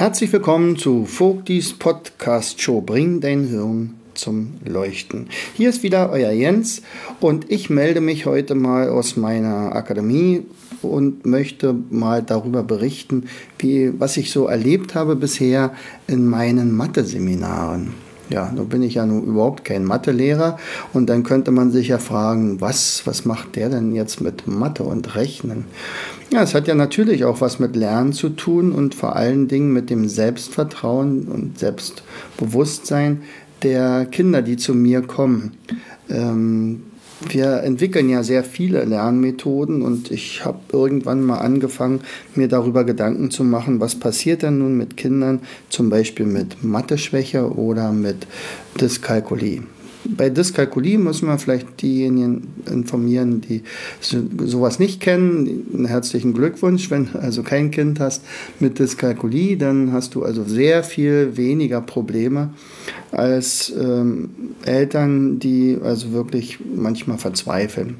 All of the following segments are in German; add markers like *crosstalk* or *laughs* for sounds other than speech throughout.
Herzlich willkommen zu Vogtis Podcast Show Bring dein Hirn zum Leuchten. Hier ist wieder euer Jens und ich melde mich heute mal aus meiner Akademie und möchte mal darüber berichten, wie, was ich so erlebt habe bisher in meinen Mathe-Seminaren. Ja, nun bin ich ja nun überhaupt kein Mathelehrer und dann könnte man sich ja fragen, was, was macht der denn jetzt mit Mathe und Rechnen? Ja, es hat ja natürlich auch was mit Lernen zu tun und vor allen Dingen mit dem Selbstvertrauen und Selbstbewusstsein der Kinder, die zu mir kommen. Ähm, wir entwickeln ja sehr viele Lernmethoden und ich habe irgendwann mal angefangen, mir darüber Gedanken zu machen, was passiert denn nun mit Kindern, zum Beispiel mit Mathe-Schwäche oder mit Dyskalkulie bei Dyskalkulie müssen wir vielleicht diejenigen informieren, die sowas nicht kennen. Einen herzlichen Glückwunsch, wenn du also kein Kind hast mit Dyskalkulie, dann hast du also sehr viel weniger Probleme als ähm, Eltern, die also wirklich manchmal verzweifeln.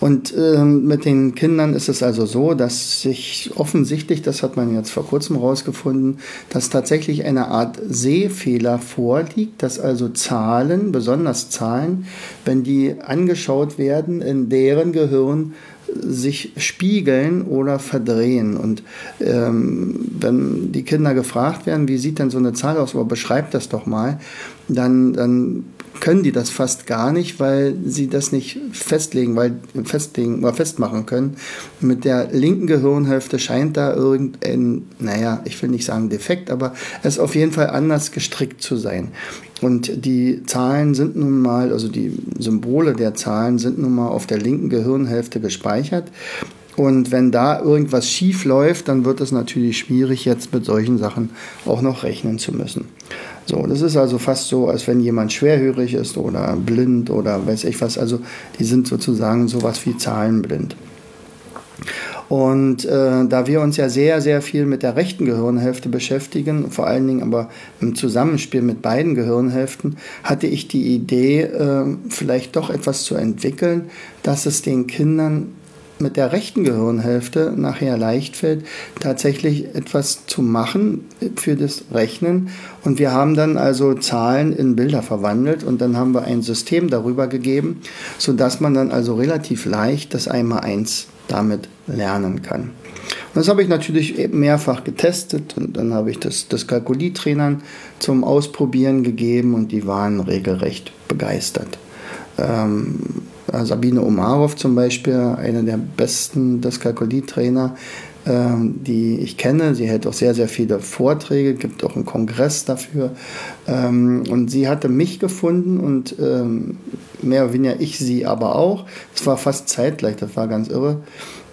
Und ähm, mit den Kindern ist es also so, dass sich offensichtlich, das hat man jetzt vor kurzem herausgefunden, dass tatsächlich eine Art Sehfehler vorliegt, dass also Zahlen, besonders Zahlen, wenn die angeschaut werden, in deren Gehirn sich spiegeln oder verdrehen. Und ähm, wenn die Kinder gefragt werden, wie sieht denn so eine Zahl aus, aber beschreibt das doch mal, dann, dann können die das fast gar nicht, weil sie das nicht festlegen, weil festlegen oder festmachen können. Mit der linken Gehirnhälfte scheint da irgendein, naja, ich will nicht sagen defekt, aber es ist auf jeden Fall anders gestrickt zu sein. Und die Zahlen sind nun mal, also die Symbole der Zahlen sind nun mal auf der linken Gehirnhälfte gespeichert. Und wenn da irgendwas schief läuft, dann wird es natürlich schwierig, jetzt mit solchen Sachen auch noch rechnen zu müssen. So, das ist also fast so, als wenn jemand schwerhörig ist oder blind oder weiß ich was. Also die sind sozusagen sowas wie zahlenblind. Und äh, da wir uns ja sehr, sehr viel mit der rechten Gehirnhälfte beschäftigen, vor allen Dingen aber im Zusammenspiel mit beiden Gehirnhälften, hatte ich die Idee, äh, vielleicht doch etwas zu entwickeln, dass es den Kindern mit der rechten Gehirnhälfte nachher leicht fällt, tatsächlich etwas zu machen für das Rechnen. Und wir haben dann also Zahlen in Bilder verwandelt und dann haben wir ein System darüber gegeben, sodass man dann also relativ leicht das Einmal-Eins damit lernen kann. Und das habe ich natürlich mehrfach getestet und dann habe ich das, das Kalkulietrainern zum Ausprobieren gegeben und die waren regelrecht begeistert. Ähm, Sabine Omarov zum Beispiel, eine der besten Dyskalkulie-Trainer, ähm, die ich kenne. Sie hält auch sehr, sehr viele Vorträge, gibt auch einen Kongress dafür. Ähm, und sie hatte mich gefunden und ähm, mehr oder weniger ich sie aber auch. Es war fast zeitgleich, das war ganz irre.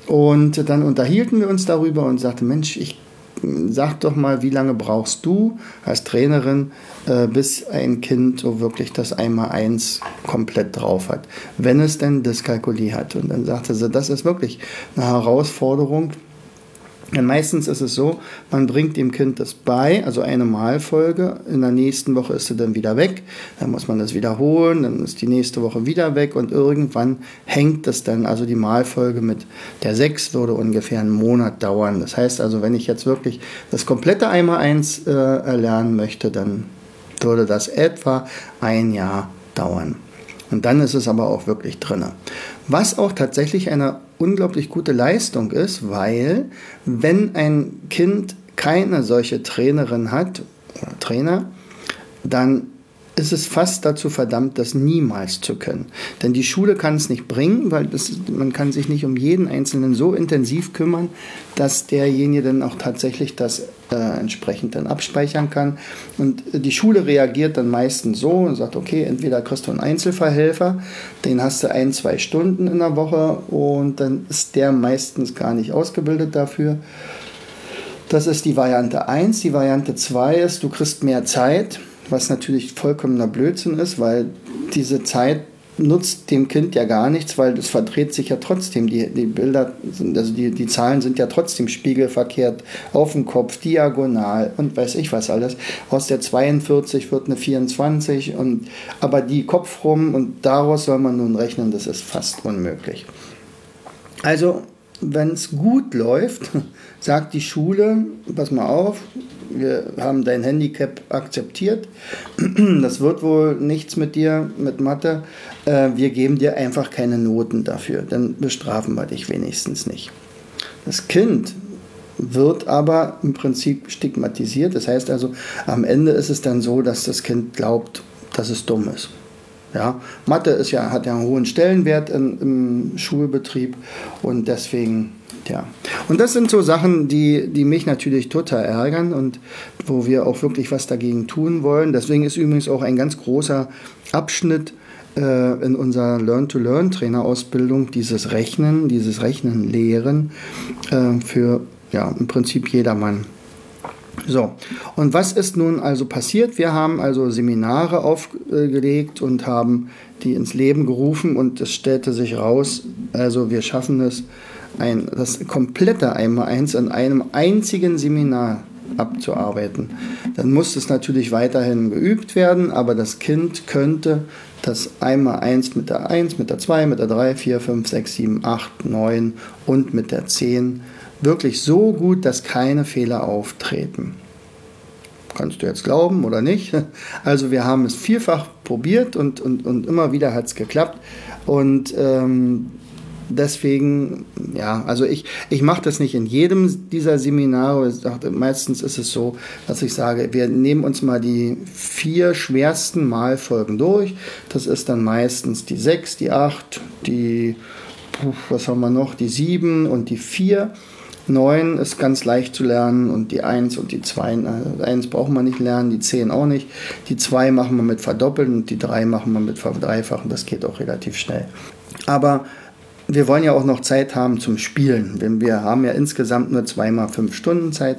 Und dann unterhielten wir uns darüber und sagte, Mensch, ich sag doch mal, wie lange brauchst du als Trainerin, äh, bis ein Kind so wirklich das Einmal-Eins komplett drauf hat, wenn es denn Dyskalkulie hat. Und dann sagte sie, das ist wirklich eine Herausforderung, denn meistens ist es so, man bringt dem Kind das bei, also eine Malfolge, in der nächsten Woche ist sie dann wieder weg, dann muss man das wiederholen, dann ist die nächste Woche wieder weg und irgendwann hängt es dann, also die Malfolge mit der 6 würde ungefähr einen Monat dauern. Das heißt also, wenn ich jetzt wirklich das komplette Einmal-Eins äh, erlernen möchte, dann würde das etwa ein Jahr dauern. Und dann ist es aber auch wirklich drin. Was auch tatsächlich eine unglaublich gute Leistung ist, weil wenn ein Kind keine solche Trainerin hat oder Trainer, dann ist es fast dazu verdammt, das niemals zu können. Denn die Schule kann es nicht bringen, weil das, man kann sich nicht um jeden Einzelnen so intensiv kümmern, dass derjenige dann auch tatsächlich das äh, entsprechend dann abspeichern kann. Und die Schule reagiert dann meistens so und sagt, okay, entweder kriegst du einen Einzelverhelfer, den hast du ein, zwei Stunden in der Woche und dann ist der meistens gar nicht ausgebildet dafür. Das ist die Variante 1. Die Variante 2 ist, du kriegst mehr Zeit, was natürlich vollkommener Blödsinn ist, weil diese Zeit nutzt dem Kind ja gar nichts, weil es verdreht sich ja trotzdem. Die, die Bilder, sind, also die, die Zahlen sind ja trotzdem spiegelverkehrt auf dem Kopf, diagonal und weiß ich was alles. Aus der 42 wird eine 24 und aber die Kopf rum und daraus soll man nun rechnen, das ist fast unmöglich. Also, wenn es gut läuft, *laughs* sagt die Schule, pass mal auf, wir haben dein Handicap akzeptiert, *clears throat* das wird wohl nichts mit dir, mit Mathe, äh, wir geben dir einfach keine Noten dafür, dann bestrafen wir dich wenigstens nicht. Das Kind wird aber im Prinzip stigmatisiert, das heißt also, am Ende ist es dann so, dass das Kind glaubt, dass es dumm ist. Ja, Mathe ist ja, hat ja einen hohen Stellenwert im, im Schulbetrieb und deswegen ja. Und das sind so Sachen, die, die mich natürlich total ärgern und wo wir auch wirklich was dagegen tun wollen. Deswegen ist übrigens auch ein ganz großer Abschnitt äh, in unserer Learn-to-Learn-Trainerausbildung dieses Rechnen, dieses Rechnen lehren äh, für ja, im Prinzip jedermann. So, und was ist nun also passiert? Wir haben also Seminare aufgelegt und haben die ins Leben gerufen und es stellte sich raus, also wir schaffen es, ein, das komplette Einmaleins in einem einzigen Seminar abzuarbeiten. Dann muss es natürlich weiterhin geübt werden, aber das Kind könnte das Einmaleins mit der 1, mit der 2, mit der 3, 4, 5, 6, 7, 8, 9 und mit der 10 wirklich so gut, dass keine Fehler auftreten. Kannst du jetzt glauben oder nicht? *laughs* Also wir haben es vielfach probiert und, und, und immer wieder hat es geklappt. Und ähm, deswegen, ja, also ich, ich mache das nicht in jedem dieser Seminare. Meistens ist es so, dass ich sage, wir nehmen uns mal die vier schwersten Malfolgen durch. Das ist dann meistens die sechs, die acht, die, was haben wir noch, die sieben und die vier. 9 ist ganz leicht zu lernen und die 1 und die 2, 1 braucht man nicht lernen, die 10 auch nicht. Die 2 machen wir mit Verdoppeln und die 3 machen wir mit Verdreifachen, das geht auch relativ schnell. Aber wir wollen ja auch noch Zeit haben zum Spielen. Denn wir haben ja insgesamt nur zweimal fünf Stunden Zeit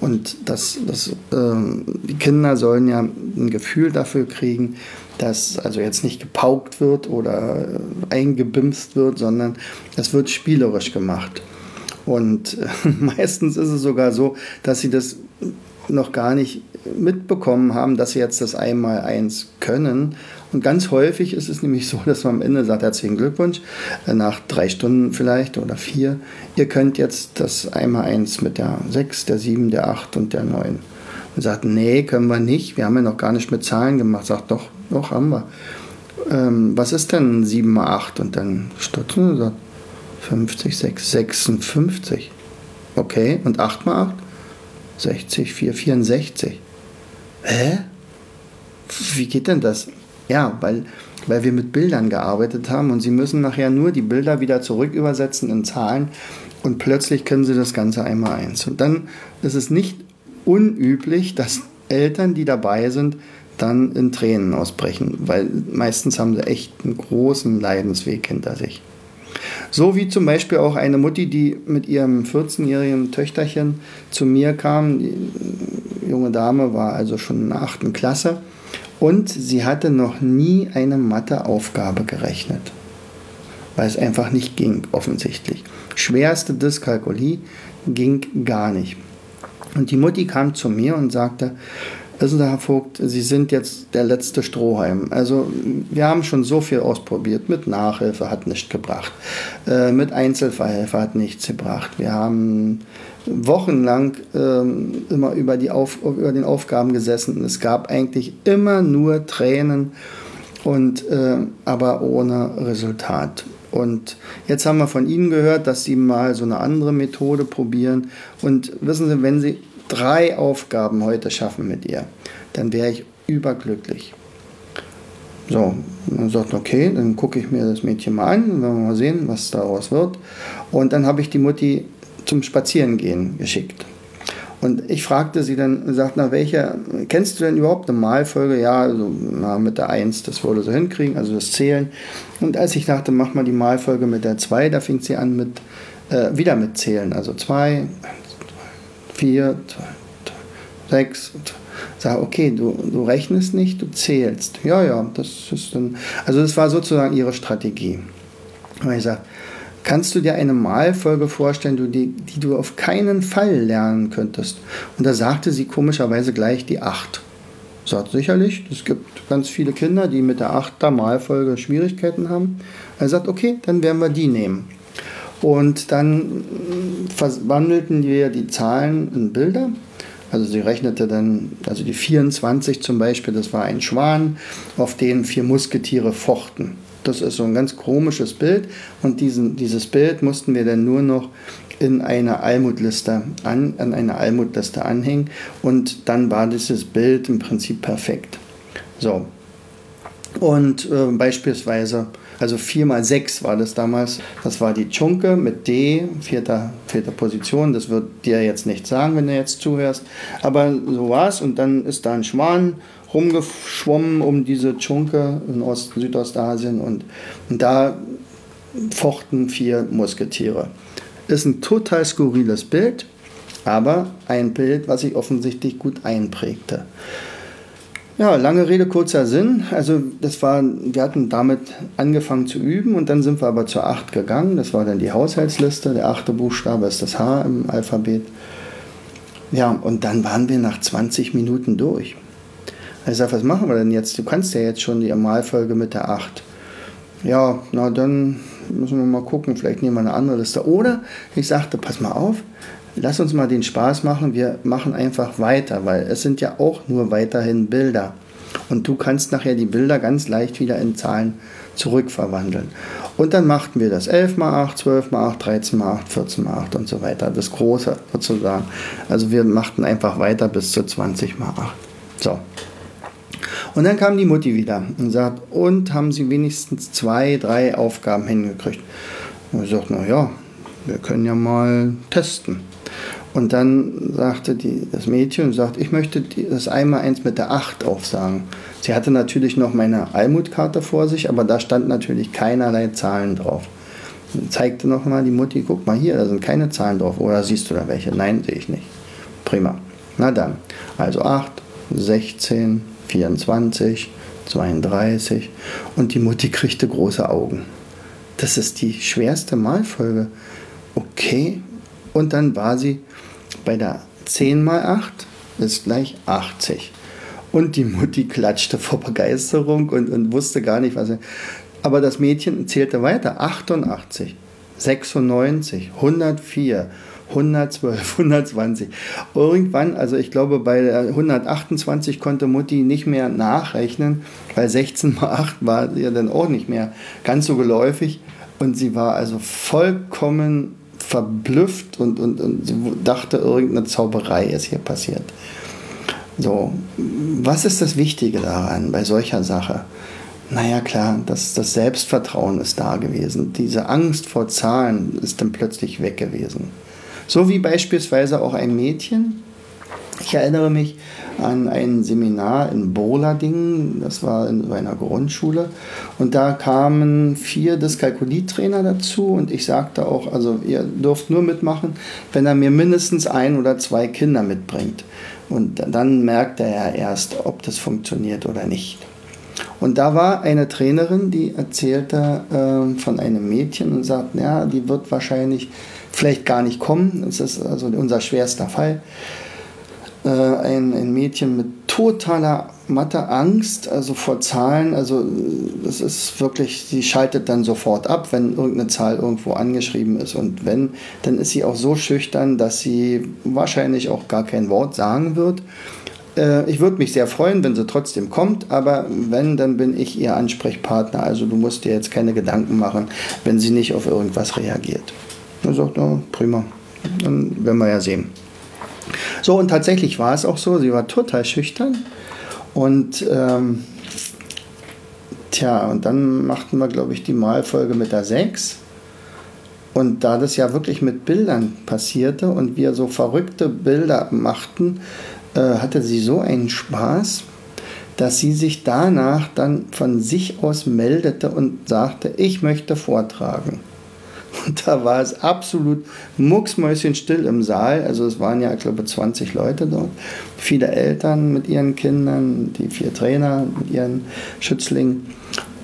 und das, das, äh, die Kinder sollen ja ein Gefühl dafür kriegen, dass also jetzt nicht gepaukt wird oder eingebimst wird, sondern es wird spielerisch gemacht. Und äh, *laughs* meistens ist es sogar so, dass sie das noch gar nicht mitbekommen haben, dass sie jetzt das Einmal-Eins können. Und ganz häufig ist es nämlich so, dass man am Ende sagt, herzlichen Glückwunsch, äh, nach drei Stunden vielleicht oder vier, ihr könnt jetzt das Einmal-Eins mit der 6, der 7, der 8 und der 9. Und sagt, nee, können wir nicht, wir haben ja noch gar nicht mit Zahlen gemacht. Sagt, doch, doch, haben wir. Ähm, was ist denn 7 mal 8? Und dann stutzen und sagt, 50, 6, 56. Okay, und 8 mal 8? 60, 4, 64. Hä? Wie geht denn das? Ja, weil, weil wir mit Bildern gearbeitet haben und sie müssen nachher nur die Bilder wieder zurück übersetzen in Zahlen und plötzlich können sie das Ganze einmal eins. Und dann ist es nicht unüblich, dass Eltern, die dabei sind, dann in Tränen ausbrechen, weil meistens haben sie echt einen großen Leidensweg hinter sich. So wie zum Beispiel auch eine Mutti, die mit ihrem 14-jährigen Töchterchen zu mir kam. Junge Dame war also schon in der 8. Klasse und sie hatte noch nie eine Matheaufgabe gerechnet, weil es einfach nicht ging, offensichtlich. Schwerste Dyskalkulie ging gar nicht. Und die Mutti kam zu mir und sagte, Wissen Sie, Herr Vogt, Sie sind jetzt der letzte Strohhalm. Also wir haben schon so viel ausprobiert. Mit Nachhilfe hat nichts gebracht. Äh, mit Einzelverhelfer hat nichts gebracht. Wir haben wochenlang ähm, immer über, die Auf, über den Aufgaben gesessen. Es gab eigentlich immer nur Tränen, und, äh, aber ohne Resultat. Und jetzt haben wir von Ihnen gehört, dass Sie mal so eine andere Methode probieren. Und wissen Sie, wenn Sie drei Aufgaben heute schaffen mit ihr, dann wäre ich überglücklich. So, dann sagt, okay, dann gucke ich mir das Mädchen mal an, dann werden wir mal sehen, was daraus wird. Und dann habe ich die Mutti zum Spazierengehen geschickt. Und ich fragte sie dann, sagt, na, welche, kennst du denn überhaupt eine Malfolge? Ja, also, na, mit der 1, das würde sie hinkriegen, also das Zählen. Und als ich dachte, mach mal die Malfolge mit der 2, da fing sie an mit, äh, wieder mit Zählen. Also 2, vier, sechs. Sag, okay, du, du rechnest nicht, du zählst. Ja, ja, das ist dann. Also, das war sozusagen ihre Strategie. Und ich sage, kannst du dir eine Malfolge vorstellen, die, die du auf keinen Fall lernen könntest? Und da sagte sie komischerweise gleich die 8. Sagt sicherlich, es gibt ganz viele Kinder, die mit der 8er Malfolge Schwierigkeiten haben. Er sagt, okay, dann werden wir die nehmen. Und dann verwandelten wir die Zahlen in Bilder. Also sie rechnete dann, also die 24 zum Beispiel, das war ein Schwan, auf den vier Musketiere fochten. Das ist so ein ganz komisches Bild. Und diesen, dieses Bild mussten wir dann nur noch in eine Almutliste an, an eine Almutliste anhängen. Und dann war dieses Bild im Prinzip perfekt. So. Und äh, beispielsweise, also 4 mal 6 war das damals, das war die Chunke mit D, vierter, vierter Position, das wird dir jetzt nicht sagen, wenn du jetzt zuhörst, aber so war es und dann ist da ein Schwan rumgeschwommen um diese Chunke in Ost Südostasien und, und da fochten vier Musketiere. Ist ein total skurriles Bild, aber ein Bild, was sich offensichtlich gut einprägte. Ja, lange Rede, kurzer Sinn. Also das war, wir hatten damit angefangen zu üben und dann sind wir aber zur 8 gegangen. Das war dann die Haushaltsliste. Der achte Buchstabe ist das H im Alphabet. Ja, und dann waren wir nach 20 Minuten durch. Ich sage, was machen wir denn jetzt? Du kannst ja jetzt schon die Amalfolge mit der 8. Ja, na dann müssen wir mal gucken, vielleicht nehmen wir eine andere Liste. Oder ich sagte, pass mal auf, lass uns mal den Spaß machen, wir machen einfach weiter, weil es sind ja auch nur weiterhin Bilder. Und du kannst nachher die Bilder ganz leicht wieder in Zahlen zurückverwandeln. Und dann machten wir das 11 mal 8, 12 mal 8, 13 mal 8, 14 mal 8 und so weiter. Das große sozusagen. Also wir machten einfach weiter bis zu 20 mal 8. So, und dann kam die Mutti wieder und sagt, und haben Sie wenigstens zwei, drei Aufgaben hingekriegt? Und ich sagte, na ja, wir können ja mal testen. Und dann sagte die, das Mädchen, sagt, ich möchte das einmal eins mit der 8 aufsagen. Sie hatte natürlich noch meine Almutkarte vor sich, aber da stand natürlich keinerlei Zahlen drauf. Und zeigte nochmal die Mutti, guck mal hier, da sind keine Zahlen drauf. Oder siehst du da welche? Nein, sehe ich nicht. Prima. Na dann. Also 8, 16, 24, 32 und die Mutti kriegte große Augen. Das ist die schwerste Malfolge. Okay. Und dann war sie bei der 10 mal 8 ist gleich 80. Und die Mutti klatschte vor Begeisterung und, und wusste gar nicht, was er. Aber das Mädchen zählte weiter. 88, 96, 104, 112, 120. *laughs* Irgendwann, also ich glaube bei 128 konnte Mutti nicht mehr nachrechnen, weil 16 mal 8 war ja dann auch nicht mehr ganz so geläufig. Und sie war also vollkommen verblüfft und, und, und dachte, irgendeine Zauberei ist hier passiert. So, was ist das Wichtige daran bei solcher Sache? Naja, klar, das, das Selbstvertrauen ist da gewesen. Diese Angst vor Zahlen ist dann plötzlich weg gewesen. So wie beispielsweise auch ein Mädchen. Ich erinnere mich an ein Seminar in Bolading, das war in einer Grundschule. Und da kamen vier Dyskalkulietrainer dazu und ich sagte auch, also ihr dürft nur mitmachen, wenn er mir mindestens ein oder zwei Kinder mitbringt. Und dann merkt er ja erst, ob das funktioniert oder nicht. Und da war eine Trainerin, die erzählte äh, von einem Mädchen und sagt, ja, die wird wahrscheinlich vielleicht gar nicht kommen. Das ist also unser schwerster Fall. Äh, ein, ein Mädchen mit totaler Mathe-Angst, also vor Zahlen, also das ist wirklich, sie schaltet dann sofort ab, wenn irgendeine Zahl irgendwo angeschrieben ist. Und wenn, dann ist sie auch so schüchtern, dass sie wahrscheinlich auch gar kein Wort sagen wird. Äh, ich würde mich sehr freuen, wenn sie trotzdem kommt, aber wenn, dann bin ich ihr Ansprechpartner. Also du musst dir jetzt keine Gedanken machen, wenn sie nicht auf irgendwas reagiert. Er sagt, oh, prima, dann werden wir ja sehen. So, und tatsächlich war es auch so, sie war total schüchtern. Und ähm, tja, und dann machten wir, glaube ich, die Malfolge mit der 6. Und da das ja wirklich mit Bildern passierte und wir so verrückte Bilder machten, äh, hatte sie so einen Spaß, dass sie sich danach dann von sich aus meldete und sagte, ich möchte vortragen. Und da war es absolut mucksmäuschenstill im Saal. Also es waren ja, ich glaube, 20 Leute dort. Viele Eltern mit ihren Kindern, die vier Trainer mit ihren Schützlingen.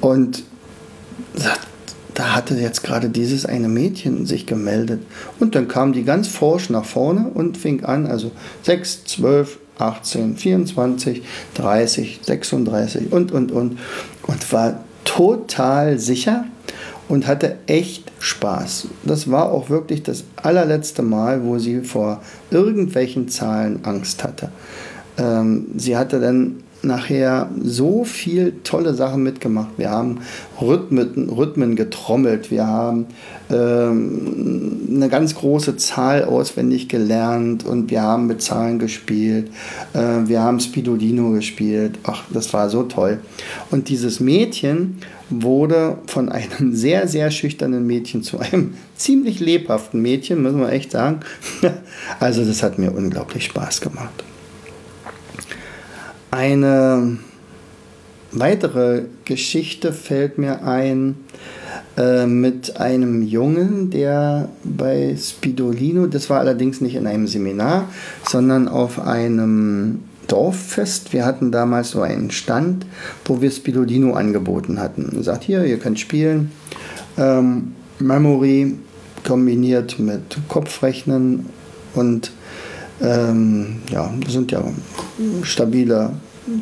Und da hatte jetzt gerade dieses eine Mädchen sich gemeldet. Und dann kam die ganz forsch nach vorne und fing an, also 6, 12, 18, 24, 30, 36 und, und, und. Und war total sicher und hatte echt Spaß. Das war auch wirklich das allerletzte Mal, wo sie vor irgendwelchen Zahlen Angst hatte. Ähm, sie hatte dann nachher so viel tolle Sachen mitgemacht. Wir haben Rhythmen, Rhythmen getrommelt, wir haben ähm, eine ganz große Zahl auswendig gelernt und wir haben mit Zahlen gespielt. Äh, wir haben Spidolino gespielt. Ach, das war so toll. Und dieses Mädchen wurde von einem *laughs* sehr, sehr schüchternen Mädchen zu einem *laughs* ziemlich lebhaften Mädchen, muss man echt sagen. *laughs* also das hat mir unglaublich Spaß gemacht. Eine weitere Geschichte fällt mir ein äh, mit einem Jungen, der bei Spidolino, das war allerdings nicht in einem Seminar, sondern auf einem Dorffest. Wir hatten damals so einen Stand, wo wir Spidolino angeboten hatten. Er sagt, hier, ihr könnt spielen. Ähm, Memory kombiniert mit Kopfrechnen und ähm, ja, das sind ja stabile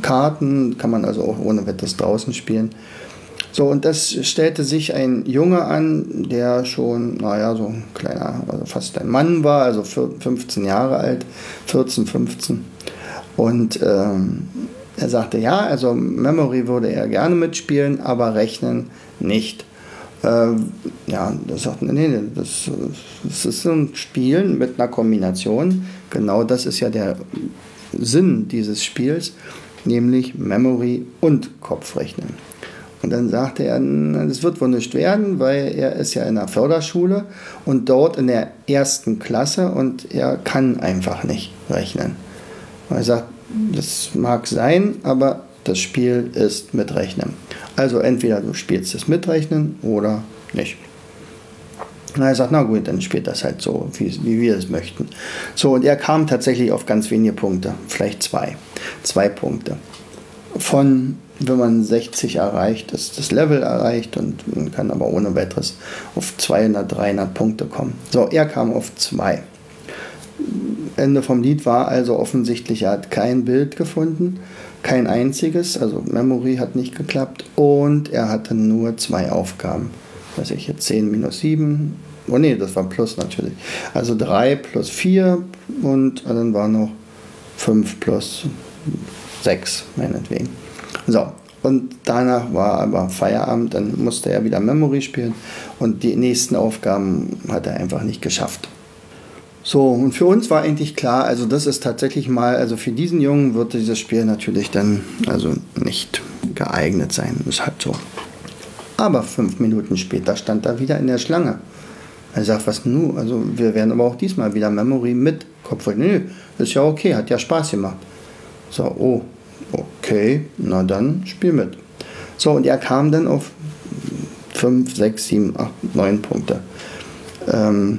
Karten, kann man also auch ohne Wetters draußen spielen. So, und das stellte sich ein Junge an, der schon, naja, so ein kleiner, also fast ein Mann war, also 15 Jahre alt, 14, 15. Und ähm, er sagte, ja, also Memory würde er gerne mitspielen, aber rechnen nicht. Ähm, ja, das sagt, nee, nee, das, das ist ein Spielen mit einer Kombination. Genau das ist ja der Sinn dieses Spiels, nämlich Memory und Kopfrechnen. Und dann sagte er, das wird wohl nicht werden, weil er ist ja in der Förderschule und dort in der ersten Klasse und er kann einfach nicht rechnen. Und er sagt, das mag sein, aber das Spiel ist mit Rechnen. Also entweder du spielst es mit Rechnen oder nicht. Und er sagt, na gut, dann spielt das halt so, wie, wie wir es möchten. So, und er kam tatsächlich auf ganz wenige Punkte, vielleicht zwei. Zwei Punkte. Von, wenn man 60 erreicht, ist das Level erreicht und man kann aber ohne weiteres auf 200, 300 Punkte kommen. So, er kam auf zwei. Ende vom Lied war also offensichtlich, er hat kein Bild gefunden kein einziges, also Memory hat nicht geklappt und er hatte nur zwei Aufgaben. Weiß ich jetzt 10 minus 7. Oh ne, das war plus natürlich. Also 3 plus 4 und dann war noch 5 plus 6, meinetwegen. So, und danach war aber Feierabend, dann musste er wieder Memory spielen und die nächsten Aufgaben hat er einfach nicht geschafft. So, und für uns war eigentlich klar, also das ist tatsächlich mal, also für diesen Jungen wird dieses Spiel natürlich dann also nicht geeignet sein. Ist halt so. Aber fünf Minuten später stand er wieder in der Schlange. Er sagt, was nun? Also wir werden aber auch diesmal wieder Memory mit Kopf. Nö, ist ja okay, hat ja Spaß gemacht. So, oh, okay, na dann spiel mit. So, und er kam dann auf 5, 6, 7, 8, 9 Punkte. Ähm,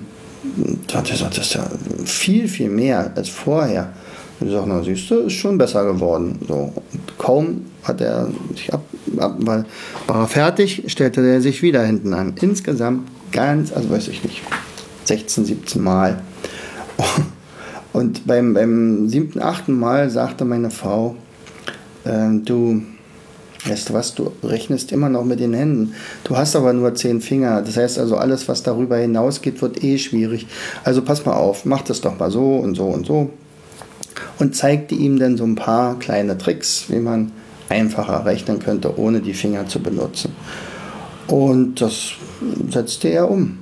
das ist ja viel, viel mehr als vorher. Und ich sage, na siehst du, ist schon besser geworden. So, kaum hat er sich ab, ab weil war er fertig, stellte er sich wieder hinten an. Insgesamt ganz, also weiß ich nicht, 16, 17 Mal. Und beim, beim siebten, achten Mal sagte meine Frau, äh, du, Weißt du was, du rechnest immer noch mit den Händen. Du hast aber nur zehn Finger. Das heißt also, alles, was darüber hinausgeht, wird eh schwierig. Also pass mal auf, mach das doch mal so und so und so. Und zeigte ihm dann so ein paar kleine Tricks, wie man einfacher rechnen könnte, ohne die Finger zu benutzen. Und das setzte er um.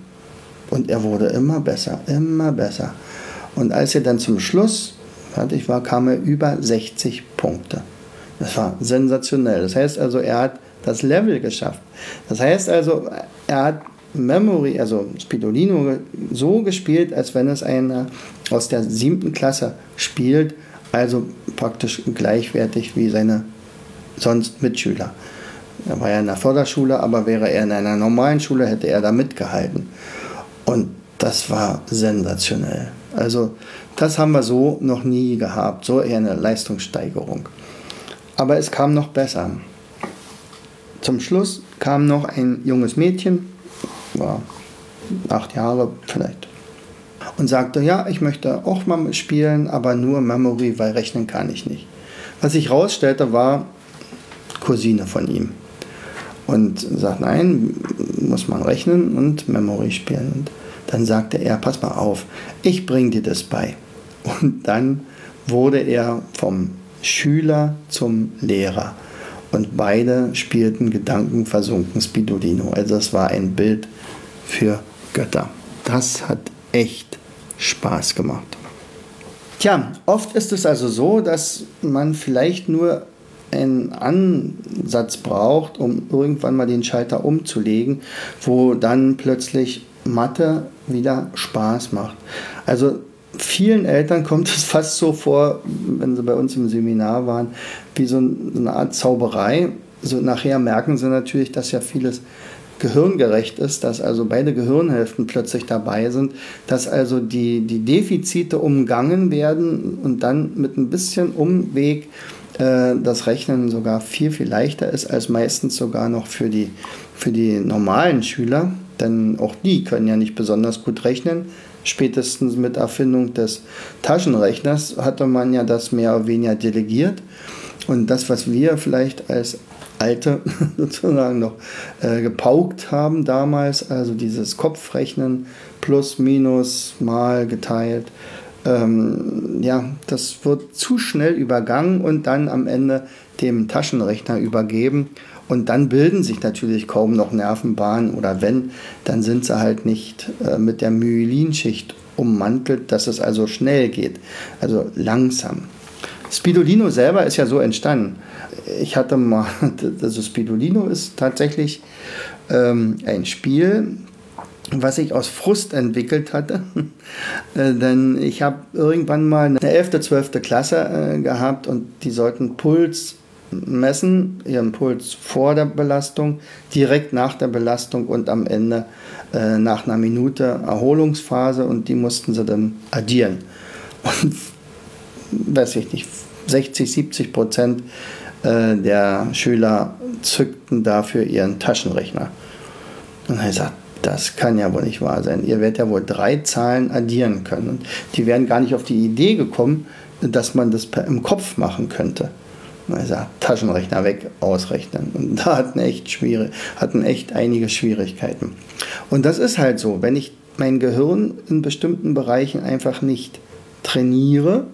Und er wurde immer besser, immer besser. Und als er dann zum Schluss fertig war, kam er über 60 Punkte. Das war sensationell. Das heißt also, er hat das Level geschafft. Das heißt also, er hat Memory, also Spidolino, so gespielt, als wenn es einer aus der siebten Klasse spielt, also praktisch gleichwertig wie seine sonst Mitschüler. Er war ja in der Förderschule, aber wäre er in einer normalen Schule, hätte er da mitgehalten. Und das war sensationell. Also das haben wir so noch nie gehabt, so eher eine Leistungssteigerung. Aber es kam noch besser. Zum Schluss kam noch ein junges Mädchen, war acht Jahre vielleicht, und sagte, ja, ich möchte auch mal spielen, aber nur Memory, weil rechnen kann ich nicht. Was ich rausstellte, war Cousine von ihm. Und sagt, nein, muss man rechnen und Memory spielen. Und dann sagte er, pass mal auf, ich bringe dir das bei. Und dann wurde er vom Schüler zum Lehrer. Und beide spielten gedankenversunken Spidolino. Also das war ein Bild für Götter. Das hat echt Spaß gemacht. Tja, oft ist es also so, dass man vielleicht nur einen Ansatz braucht, um irgendwann mal den Schalter umzulegen, wo dann plötzlich Mathe wieder Spaß macht. Also vielen Eltern kommt *laughs* es fast so vor, wenn sie bei uns im Seminar waren, wie so eine Art Zauberei. So nachher merken sie natürlich, dass ja vieles gehirngerecht ist, dass also beide Gehirnhälften plötzlich dabei sind, dass also die, die Defizite umgangen werden und dann mit ein bisschen Umweg äh, das Rechnen sogar viel, viel leichter ist als meistens sogar noch für die, für die normalen Schüler, denn auch die können ja nicht besonders gut rechnen spätestens mit Erfindung des Taschenrechners hatte man ja das mehr oder weniger delegiert. Und das, was wir vielleicht als Alte *laughs* sozusagen noch äh, gepaukt haben damals, also dieses Kopfrechnen plus, minus, mal geteilt, ähm, ja, das wird zu schnell übergangen und dann am Ende dem Taschenrechner übergeben. Und dann bilden sich natürlich kaum noch Nervenbahnen oder wenn, dann sind sie halt nicht äh, mit der Myelinschicht ummantelt, dass es also schnell geht, also langsam. Spidolino selber ist ja so entstanden. Ich hatte mal, *laughs* also Spidolino ist tatsächlich ähm, ein Spiel, was ich aus Frust entwickelt hatte. *laughs* äh, denn ich habe irgendwann mal eine 11., 12. Klasse äh, gehabt und die sollten Puls messen, ihren Puls vor der Belastung, direkt nach der Belastung und am Ende äh, nach einer Minute Erholungsphase und die mussten sie dann addieren. Und *laughs* weiß ich nicht, 60, 70 Prozent äh, der Schüler zückten dafür ihren Taschenrechner. Und er sagt, das kann ja wohl nicht wahr sein. Ihr werdet ja wohl drei Zahlen addieren können. Und die wären gar nicht auf die Idee gekommen, dass man das im Kopf machen könnte. Also Taschenrechner weg, ausrechnen. Und da hatten echt, schwierig, hatten echt einige Schwierigkeiten. Und das ist halt so, wenn ich mein Gehirn in bestimmten Bereichen einfach nicht trainiere,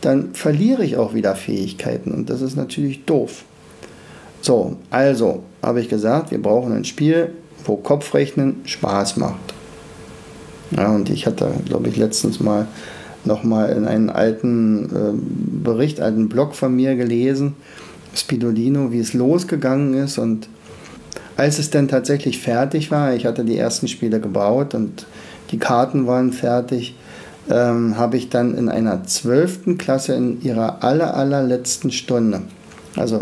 dann verliere ich auch wieder Fähigkeiten. Und das ist natürlich doof. So, also habe ich gesagt, wir brauchen ein Spiel, wo Kopfrechnen Spaß macht. Ja, und ich hatte, glaube ich, letztens mal nochmal in einen alten äh, Bericht, einen Blog von mir gelesen, Spidolino, wie es losgegangen ist. Und als es dann tatsächlich fertig war, ich hatte die ersten Spiele gebaut und die Karten waren fertig, ähm, habe ich dann in einer zwölften Klasse in ihrer aller, allerletzten Stunde, also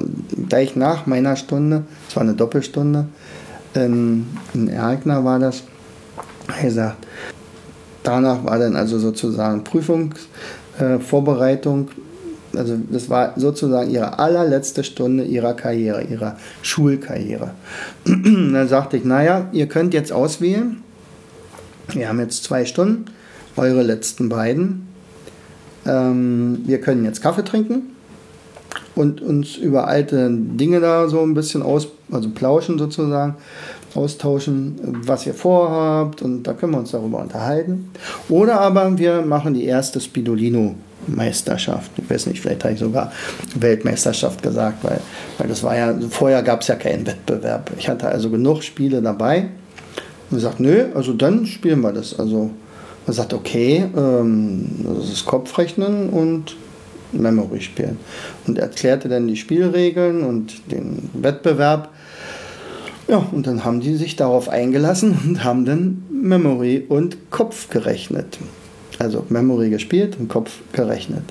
gleich nach meiner Stunde, es war eine Doppelstunde, in, in Ergner war das, gesagt, danach war dann also sozusagen Prüfungsvorbereitung. Äh, also das war sozusagen ihre allerletzte Stunde ihrer Karriere, ihrer Schulkarriere. *clears throat* dann sagte ich, naja, ihr könnt jetzt auswählen. Wir haben jetzt zwei Stunden, eure letzten beiden. Ähm, wir können jetzt Kaffee trinken und uns über alte Dinge da so ein bisschen aus, also plauschen sozusagen austauschen, was ihr vorhabt und da können wir uns darüber unterhalten. Oder aber wir machen die erste Spidolino Meisterschaft. Ich weiß nicht, vielleicht habe ich sogar Weltmeisterschaft gesagt, weil, weil das war ja, vorher gab es ja keinen Wettbewerb. Ich hatte also genug Spiele dabei und sagt, nö, also dann spielen wir das. Also man sagt, okay, ähm, das ist Kopfrechnen und Memory spielen. Und erklärte dann die Spielregeln und den Wettbewerb. Ja, und dann haben die sich darauf eingelassen und haben dann Memory und Kopf gerechnet. Also Memory gespielt und Kopf gerechnet.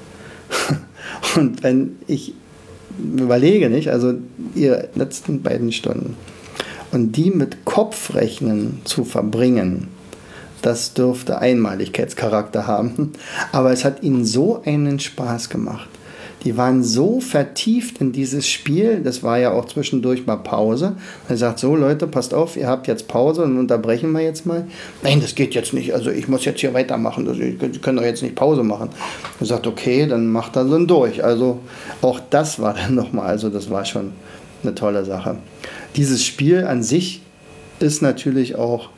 *laughs* und wenn ich überlege, nicht, also ihre letzten beiden Stunden und die mit Kopfrechnen zu verbringen, Das dürfte Einmaligkeitscharakter haben. *laughs* Aber es hat ihnen so einen Spaß gemacht. Die waren so vertieft in dieses Spiel, das war ja auch zwischendurch mal Pause. Er sagt so, Leute, passt auf, ihr habt jetzt Pause und unterbrechen wir jetzt mal. Nein, das geht jetzt nicht, also ich muss jetzt hier weitermachen, also ich können doch jetzt nicht Pause machen. Er sagt, okay, dann macht er dann durch. Also auch das war dann nochmal, also das war schon eine tolle Sache. Dieses Spiel an sich ist natürlich auch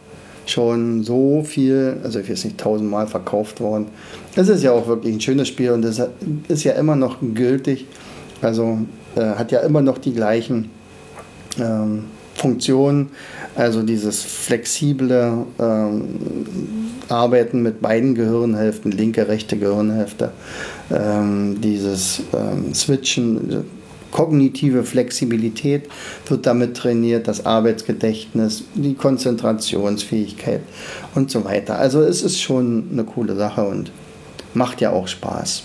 schon so viel, also ich weiß nicht, tausendmal verkauft worden. Es ist ja auch wirklich ein schönes Spiel und es ist ja immer noch gültig. Also äh, hat ja immer noch die gleichen ähm, Funktionen. Also dieses flexible ähm, Arbeiten mit beiden Gehirnhälften, linke, rechte Gehirnhälfte, ähm, dieses ähm, Switchen, kognitive Flexibilität wird damit trainiert, das Arbeitsgedächtnis, die Konzentrationsfähigkeit und so weiter. Also es ist schon eine coole Sache und macht ja auch Spaß.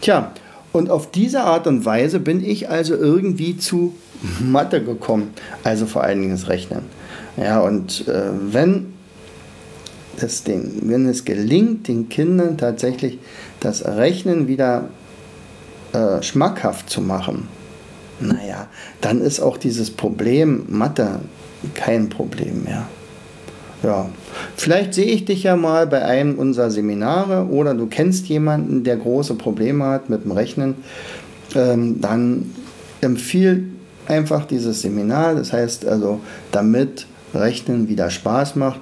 Tja, und auf diese Art und Weise bin ich also irgendwie zu Mathe gekommen, also vor allen Dingen das Rechnen. Ja, und äh, wenn, es den, wenn es gelingt, den Kindern tatsächlich das Rechnen wieder äh, schmackhaft zu machen, naja, dann ist auch dieses Problem Mathe kein Problem mehr. Ja, vielleicht sehe ich dich ja mal bei einem unserer Seminare oder du kennst jemanden, der große Probleme hat mit dem Rechnen. Ähm, dann empfiehl einfach dieses Seminar. Das heißt also, damit Rechnen wieder Spaß macht.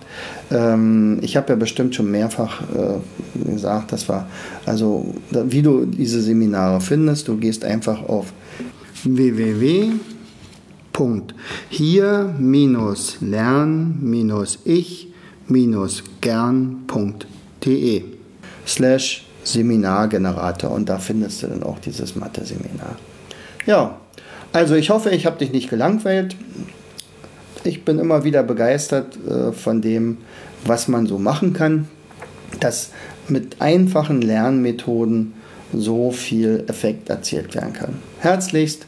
Ähm, ich habe ja bestimmt schon mehrfach äh, gesagt, das war also, wie du diese Seminare findest. Du gehst einfach auf www.hier-lern-ich-gern.de slash Seminargenerator und da findest du dann auch dieses Mathe-Seminar. Ja, also ich hoffe, ich habe dich nicht gelangweilt. Ich bin immer wieder begeistert äh, von dem, was man so machen kann, dass mit einfachen Lernmethoden so viel Effekt erzielt werden kann. Herzlichst,